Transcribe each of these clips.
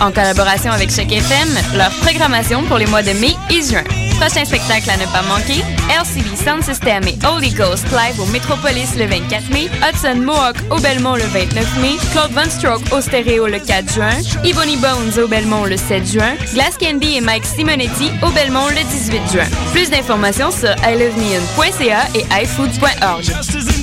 en collaboration avec Choc FM, leur programmation pour les mois de mai et juin. Prochain spectacle à ne pas manquer, LCD Sound System et Holy Ghost Live au Metropolis le 24 mai, Hudson Mohawk au Belmont le 29 mai, Claude Von Stroke au Stéréo le 4 juin, Ebony Bones au Belmont le 7 juin, Glass Candy et Mike Simonetti au Belmont le 18 juin. Plus d'informations sur iloveneon.ca et iFood.org.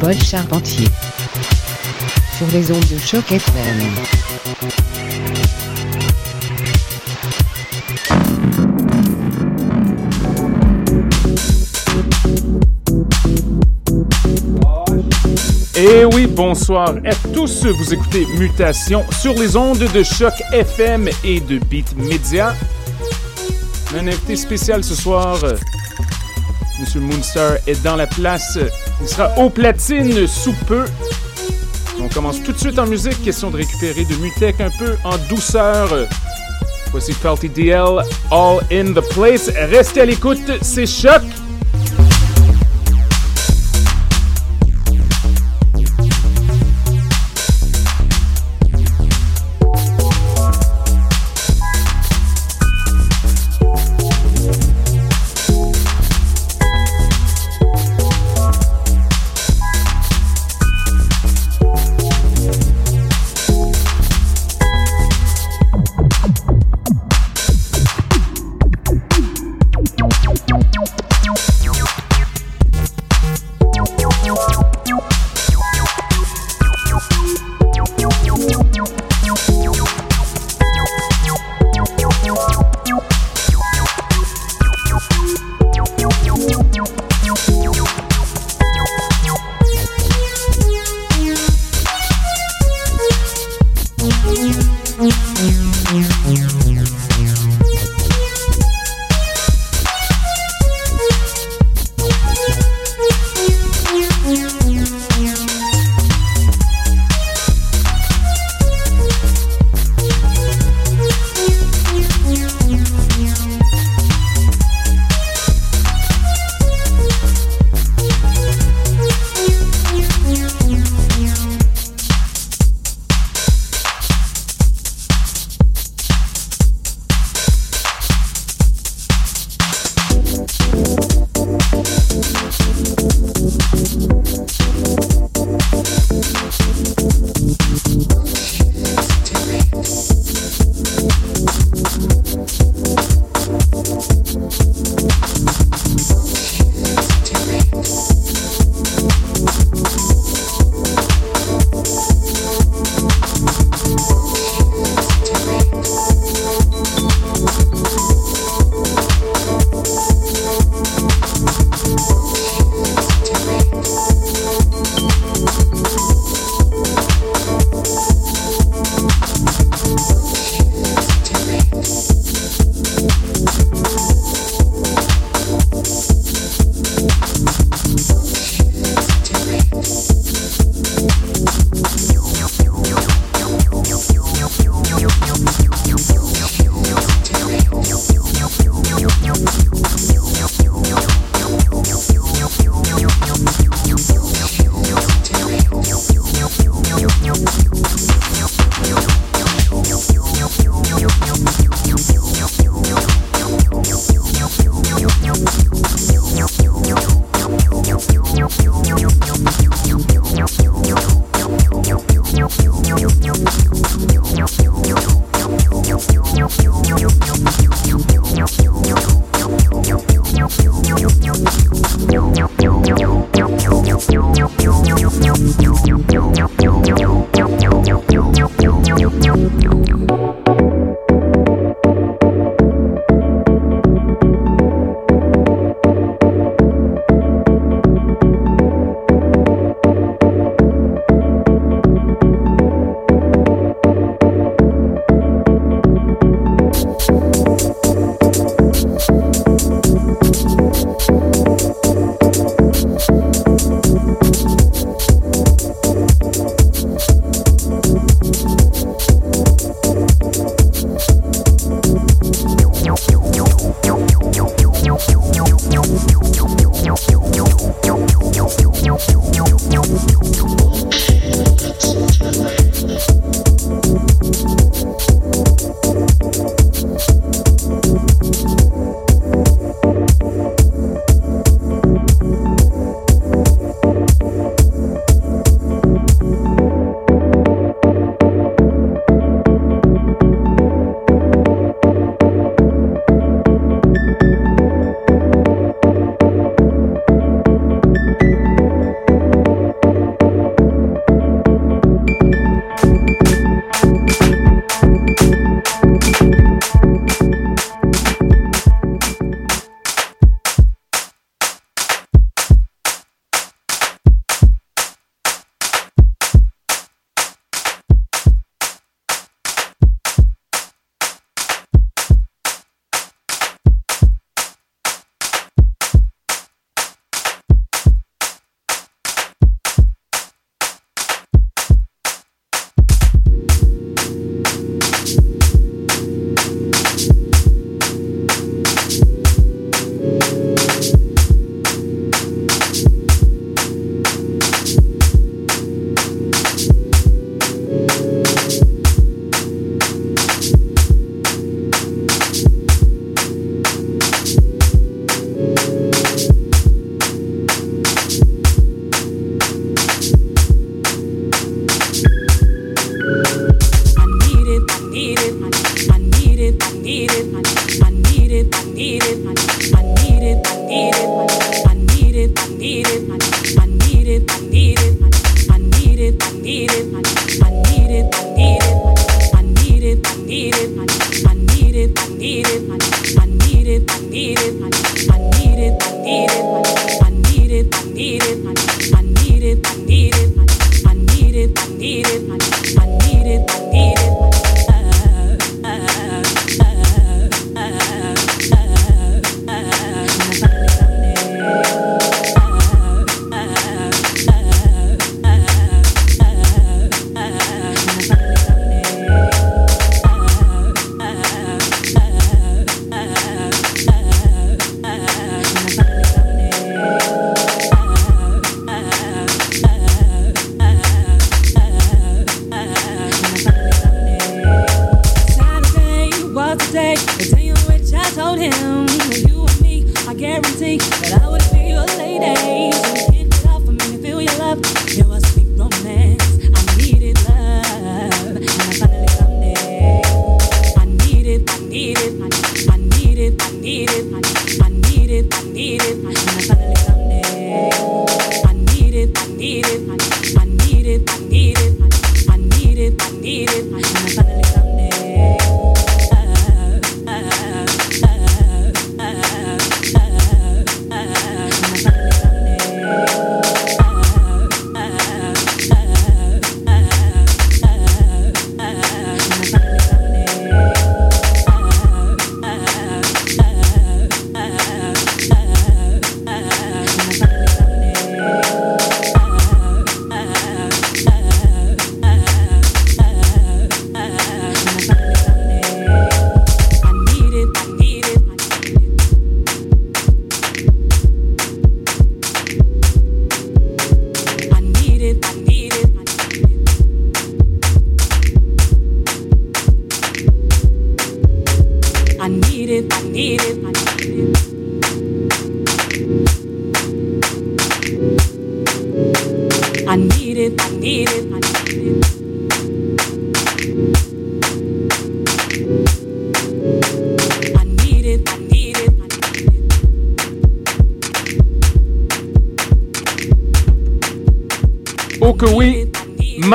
Paul Charpentier sur les ondes de choc FM. Et oui, bonsoir à tous. Vous écoutez Mutation sur les ondes de choc FM et de Beat Media. Un invité spécial ce soir, Monsieur Moonstar est dans la place. Il sera au platine sous peu. On commence tout de suite en musique. Question de récupérer de Mutech un peu en douceur. Voici Felty DL, All in the Place. Restez à l'écoute, c'est choc.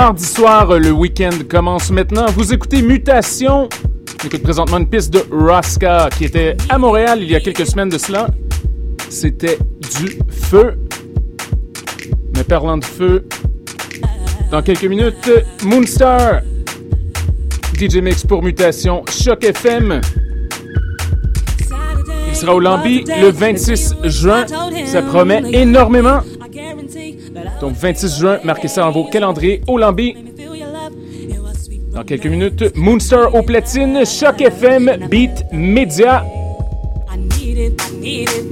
Mardi soir, le week-end commence maintenant. Vous écoutez Mutation. J'écoute présentement une piste de Raska qui était à Montréal il y a quelques semaines de cela. C'était du feu. Mais parlant de feu, dans quelques minutes, Moonstar. DJ Mix pour Mutation, Choc FM. Il sera au Lambi le 26 juin. Ça promet énormément. Donc 26 juin, marquez ça dans vos calendriers au Lambie. Dans quelques minutes, Moonster au platine, Choc FM, Beat Media. I need it, I need it.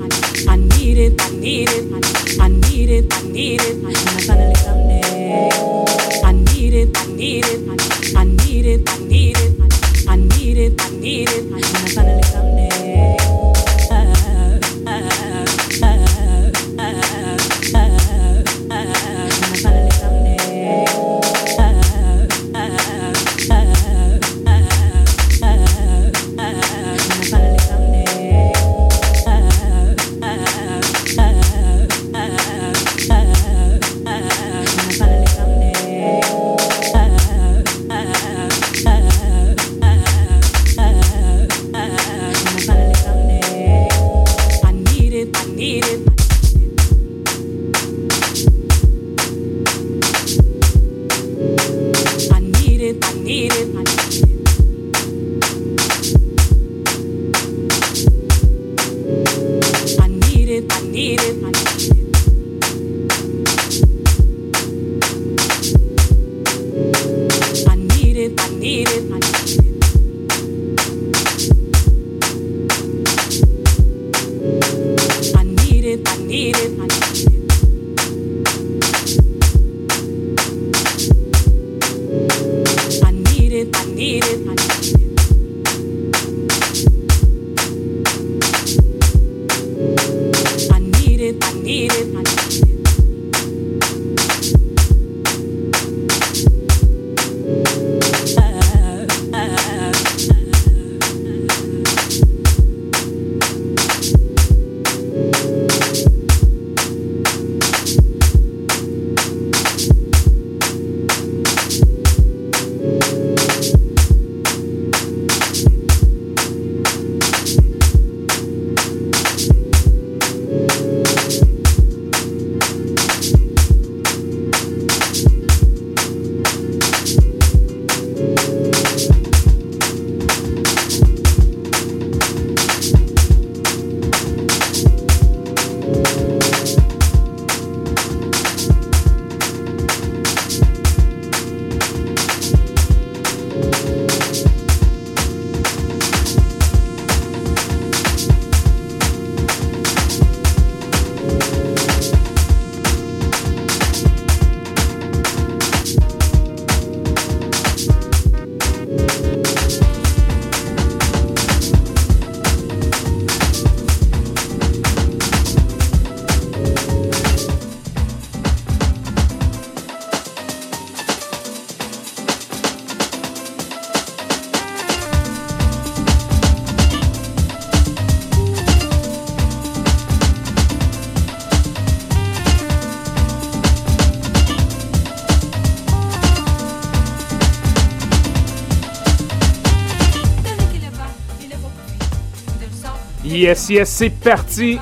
Yes, yes, c'est parti.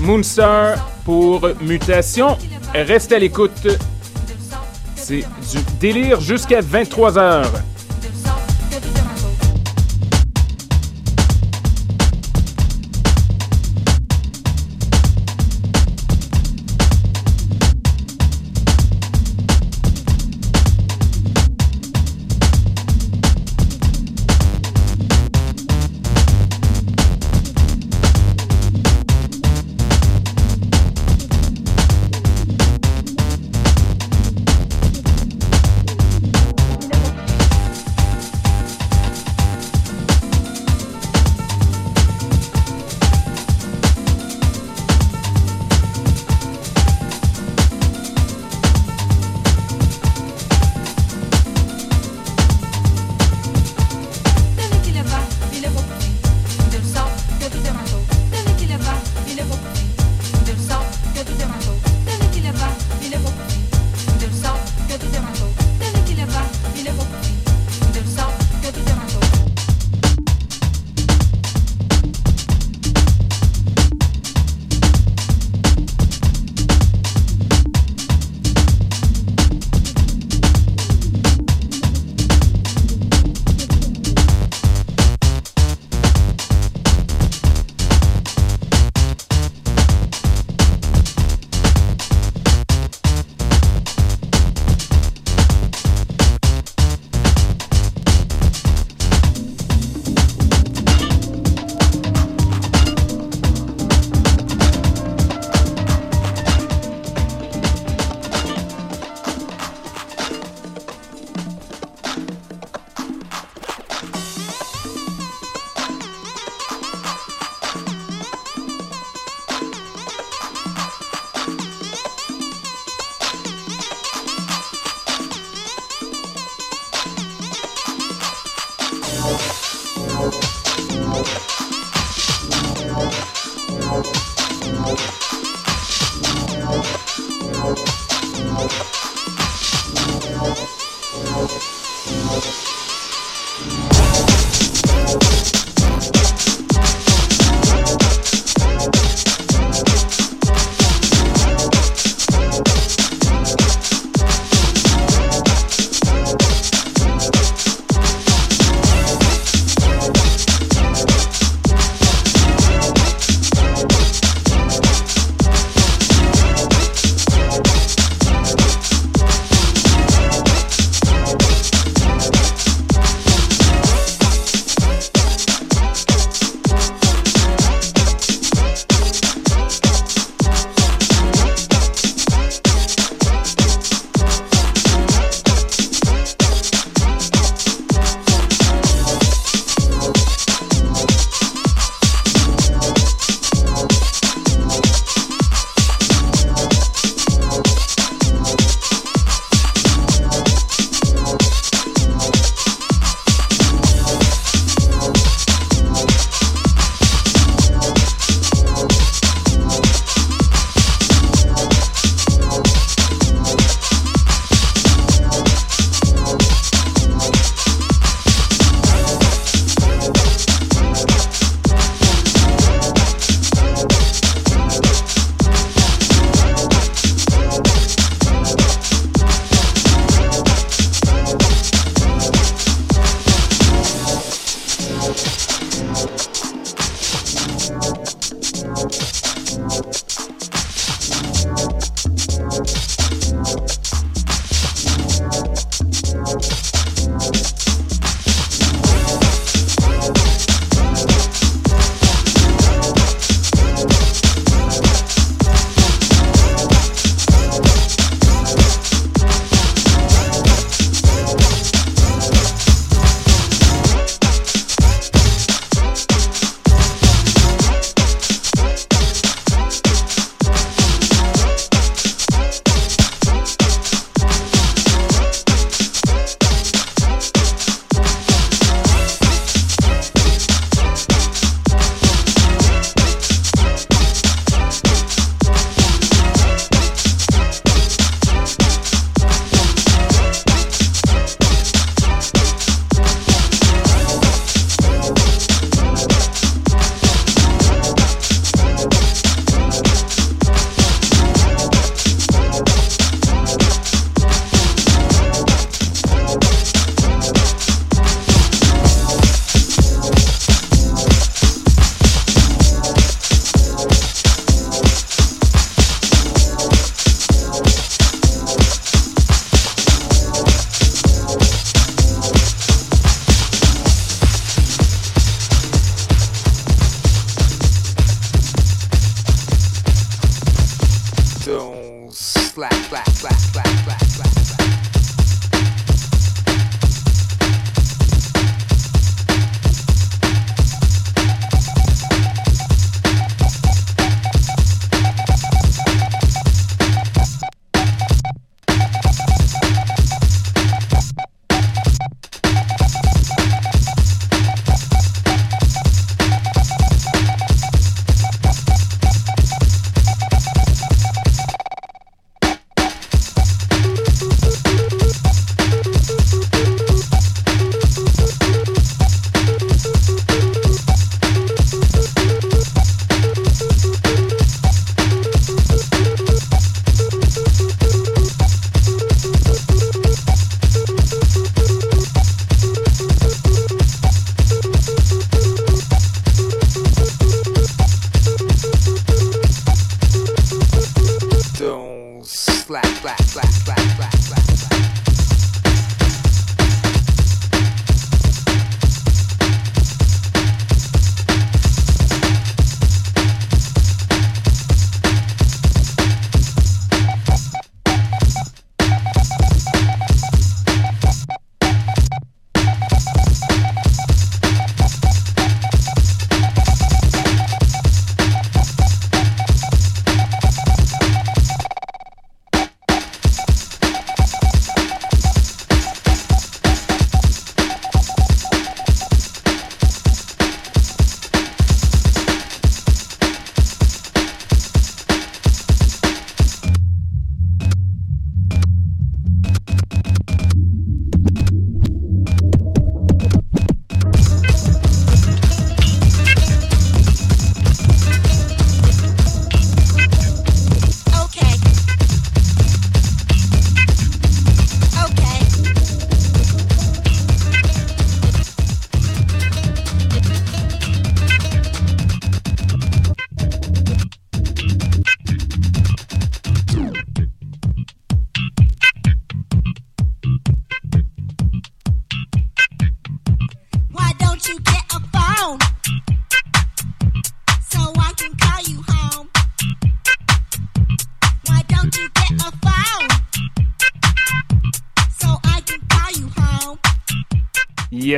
Moonstar pour Mutation. Reste à l'écoute. C'est du délire jusqu'à 23h.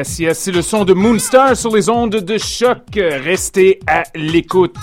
C'est le son de Moonstar sur les ondes de choc. Restez à l'écoute.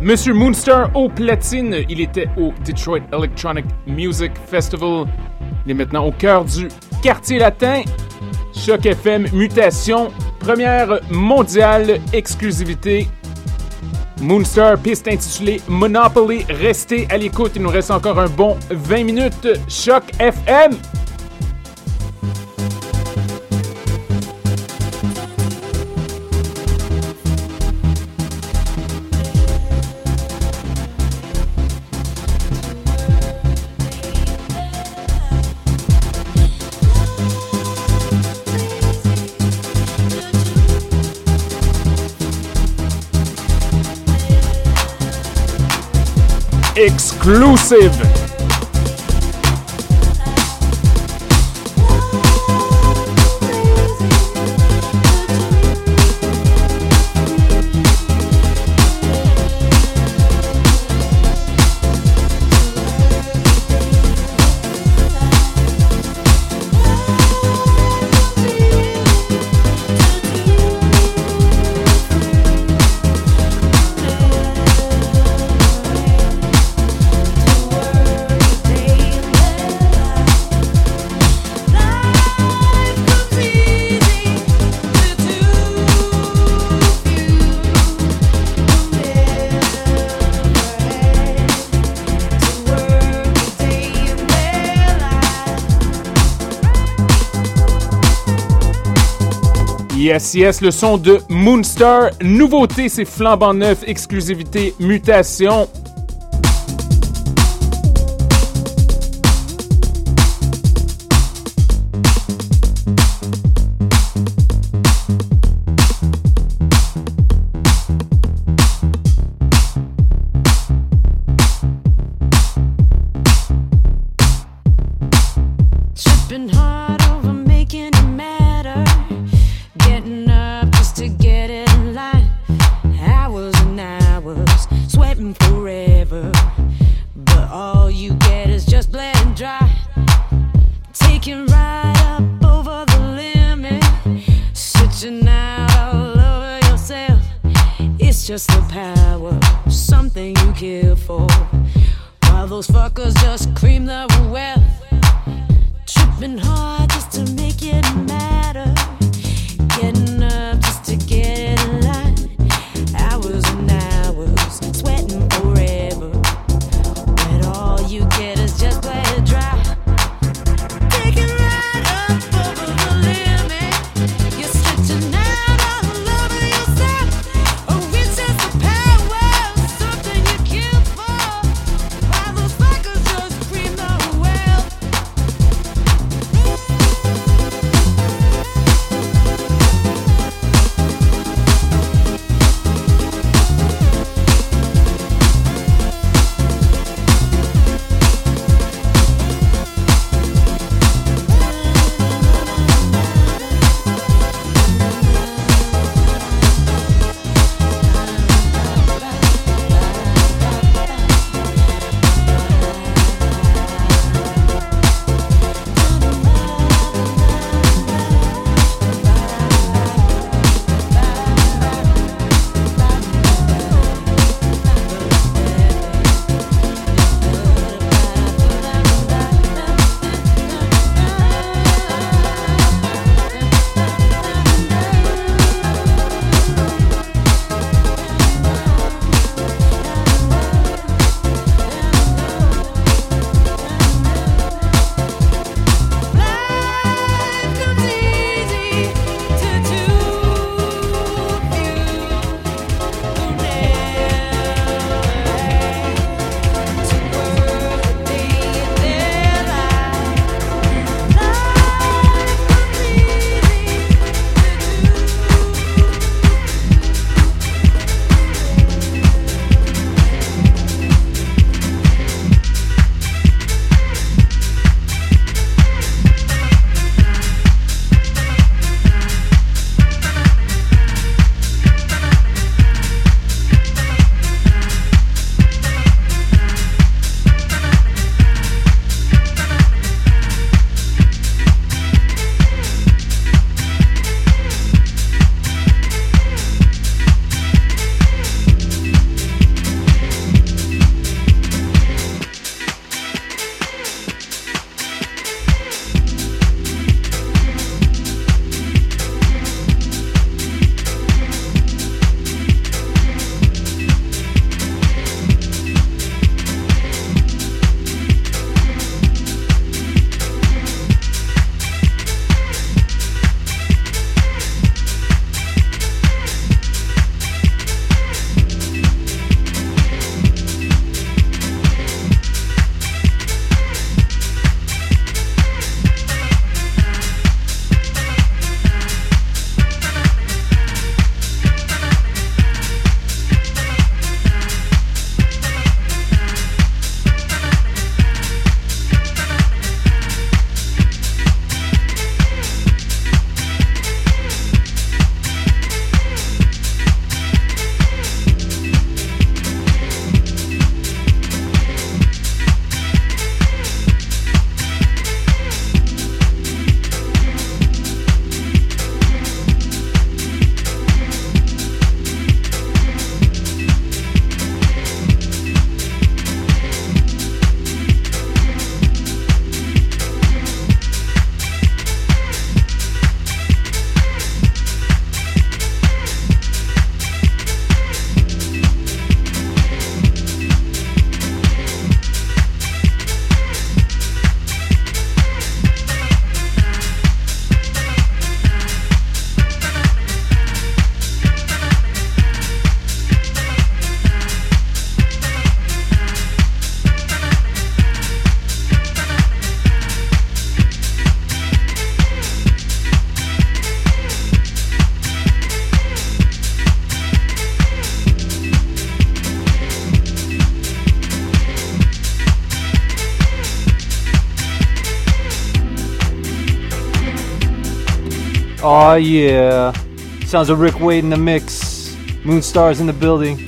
Monsieur Moonstar au platine. Il était au Detroit Electronic Music Festival. Il est maintenant au cœur du quartier latin. Choc FM Mutation. Première mondiale exclusivité. Moonstar, piste intitulée Monopoly. Restez à l'écoute. Il nous reste encore un bon 20 minutes. Choc FM. Exclusive. Yes, le son de Moonstar. Nouveauté, c'est flambant neuf, exclusivité, mutation. It's just the power, something you care for. While those fuckers just cream the wealth, tripping hard just to make it matter. Getting up. Oh yeah. Sounds of Rick Wade in the mix. Moonstars in the building.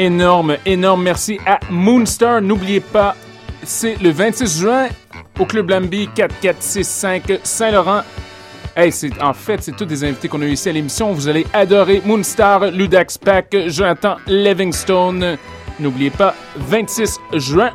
Énorme, énorme merci à Moonstar. N'oubliez pas, c'est le 26 juin au Club Lambi 4465 Saint-Laurent. Hey, en fait, c'est tous des invités qu'on a eu ici à l'émission. Vous allez adorer Moonstar, Ludax Pack, Jonathan Livingstone. N'oubliez pas, 26 juin,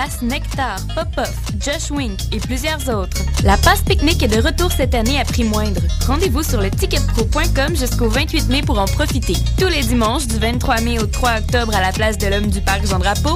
Bass Nectar, Pop-Off, Josh Wink et plusieurs autres. La passe pique-nique est de retour cette année à prix moindre. Rendez-vous sur le ticketpro.com jusqu'au 28 mai pour en profiter. Tous les dimanches du 23 mai au 3 octobre à la place de l'Homme du Parc Jean-Drapeau,